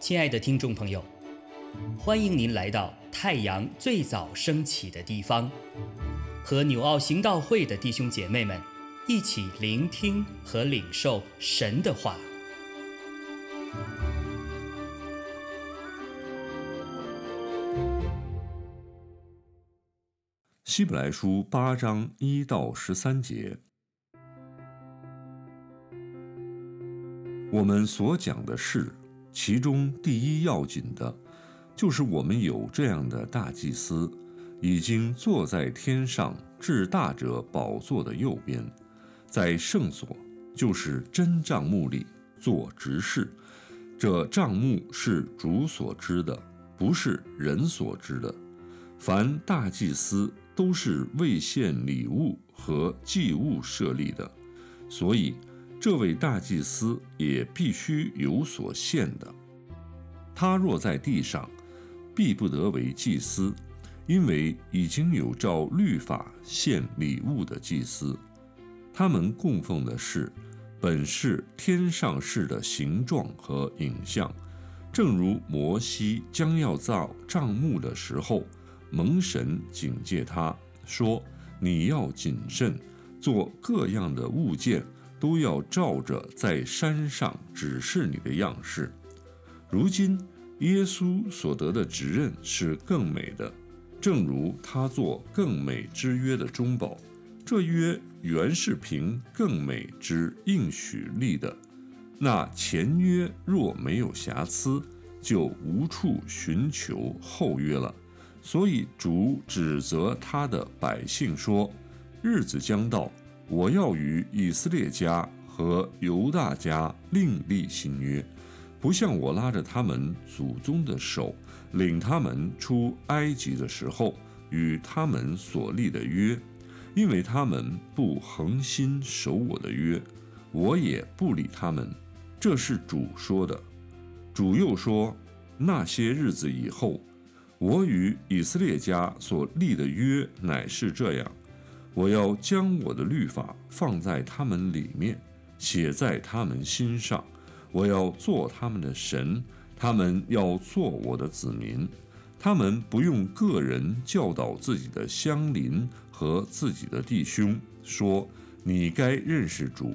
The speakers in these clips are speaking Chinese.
亲爱的听众朋友，欢迎您来到太阳最早升起的地方，和纽奥行道会的弟兄姐妹们一起聆听和领受神的话。希伯来书八章一到十三节，我们所讲的是。其中第一要紧的，就是我们有这样的大祭司，已经坐在天上至大者宝座的右边，在圣所，就是真帐幕里做执事。这帐幕是主所知的，不是人所知的。凡大祭司都是为献礼物和祭物设立的，所以。这位大祭司也必须有所献的。他若在地上，必不得为祭司，因为已经有照律法献礼物的祭司。他们供奉的是，本是天上事的形状和影像，正如摩西将要造帐幕的时候，蒙神警戒他说：“你要谨慎，做各样的物件。”都要照着在山上指示你的样式。如今耶稣所得的职任是更美的，正如他做更美之约的中保。这约原是凭更美之应许立的。那前约若没有瑕疵，就无处寻求后约了。所以主指责他的百姓说：“日子将到。”我要与以色列家和犹大家另立新约，不像我拉着他们祖宗的手，领他们出埃及的时候与他们所立的约，因为他们不恒心守我的约，我也不理他们。这是主说的。主又说：那些日子以后，我与以色列家所立的约乃是这样。我要将我的律法放在他们里面，写在他们心上。我要做他们的神，他们要做我的子民。他们不用个人教导自己的乡邻和自己的弟兄，说你该认识主，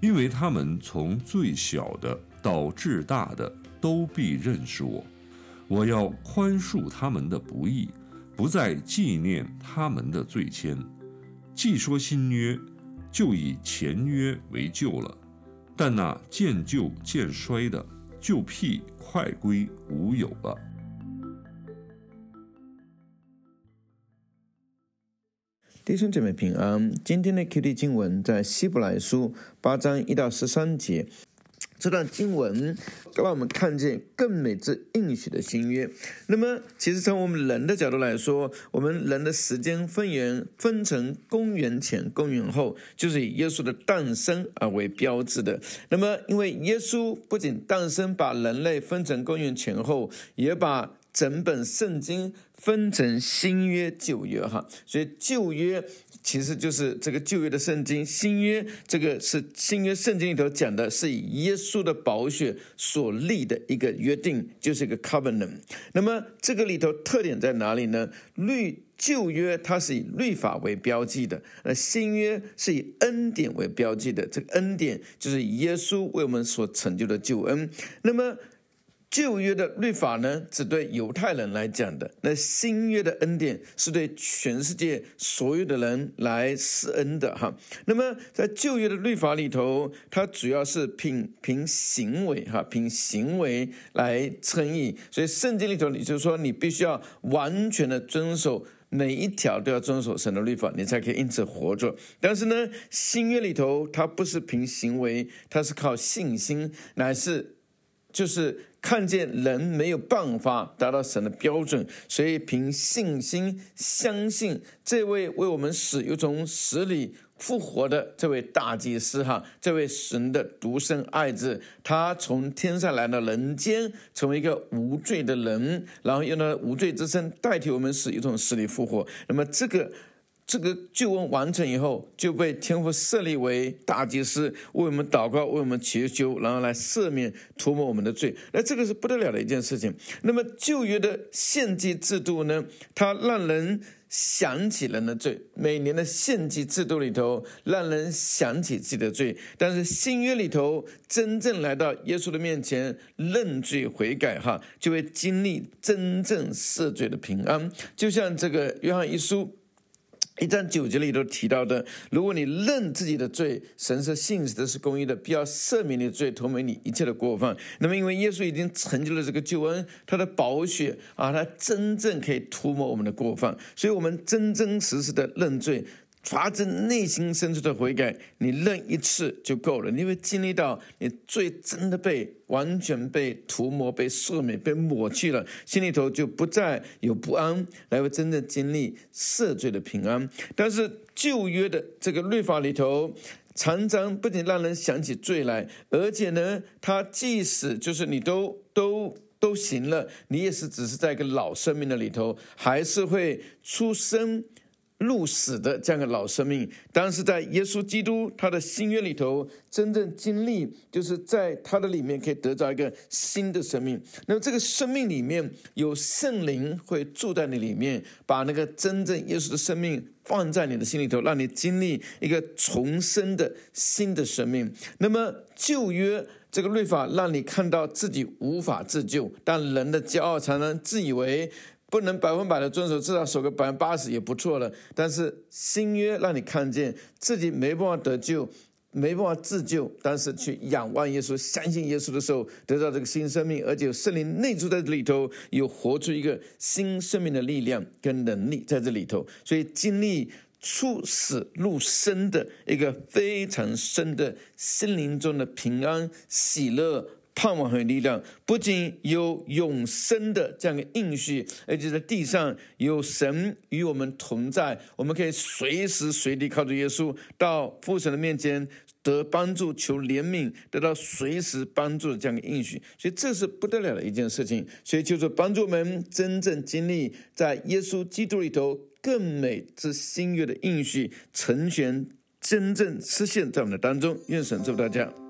因为他们从最小的到至大的都必认识我。我要宽恕他们的不义，不再纪念他们的罪愆。既说新约，就以前约为旧了；但那渐旧渐衰的，就辟快归无有了。弟兄姐妹平安，今天的 QD 经文在希伯来书八章一到十三节。这段经文让我们看见更美之应许的新约。那么，其实从我们人的角度来说，我们人的时间分缘分成公元前、公元后，就是以耶稣的诞生而为标志的。那么，因为耶稣不仅诞生，把人类分成公元前后，也把整本圣经分成新约、旧约，哈，所以旧约。其实就是这个旧约的圣经，新约这个是新约圣经里头讲的，是以耶稣的宝血所立的一个约定，就是一个 covenant。那么这个里头特点在哪里呢？律旧约它是以律法为标记的，那新约是以恩典为标记的。这个恩典就是耶稣为我们所成就的救恩。那么。旧约的律法呢，只对犹太人来讲的；那新约的恩典是对全世界所有的人来施恩的。哈，那么在旧约的律法里头，它主要是凭凭行为，哈，凭行为来称义。所以圣经里头，你就说你必须要完全的遵守每一条，都要遵守神的律法，你才可以因此活着。但是呢，新约里头，它不是凭行为，它是靠信心，乃是就是。看见人没有办法达到神的标准，所以凭信心相信这位为我们死又从死里复活的这位大祭司哈，这位神的独生爱子，他从天上来到人间，成为一个无罪的人，然后用他无罪之身代替我们死又从死里复活。那么这个。这个救恩完成以后，就被天父设立为大祭司，为我们祷告，为我们祈求，然后来赦免、涂抹我们的罪。那这个是不得了的一件事情。那么旧约的献祭制度呢？它让人想起人的罪。每年的献祭制度里头，让人想起自己的罪。但是新约里头，真正来到耶稣的面前认罪悔改，哈，就会经历真正赦罪的平安。就像这个约翰一书。一章九节里头提到的，如果你认自己的罪，神是信实的，是公义的，必要赦免你的罪，同为你一切的过犯。那么，因为耶稣已经成就了这个救恩，他的宝血啊，他真正可以涂抹我们的过犯，所以我们真真实实的认罪。发自内心深处的悔改，你认一次就够了。你会经历到你罪真的被完全被涂抹、被赦免、被抹去了，心里头就不再有不安，来会真正经历赦罪的平安。但是旧约的这个律法里头，常常不仅让人想起罪来，而且呢，他即使就是你都都都行了，你也是只是在一个老生命的里头，还是会出生。入死的这样的老生命，但是在耶稣基督他的新约里头，真正经历就是在他的里面可以得到一个新的生命。那么这个生命里面有圣灵会住在你里面，把那个真正耶稣的生命放在你的心里头，让你经历一个重生的新的生命。那么旧约这个律法让你看到自己无法自救，但人的骄傲常常自以为。不能百分百的遵守，至少守个百分之八十也不错了。但是新约让你看见自己没办法得救，没办法自救，但是去仰望耶稣、相信耶稣的时候，得到这个新生命，而且有圣灵内住在这里头，有活出一个新生命的力量跟能力在这里头，所以经历出死入生的一个非常深的心灵中的平安喜乐。盼望和力量，不仅有永生的这样一个应许，而且在地上有神与我们同在，我们可以随时随地靠着耶稣到父神的面前得帮助，求怜悯，得到随时帮助的这样一个应许。所以这是不得了的一件事情。所以就是帮助我们真正经历在耶稣基督里头更美之新约的应许成全，真正实现，在我们的当中。愿神祝福大家。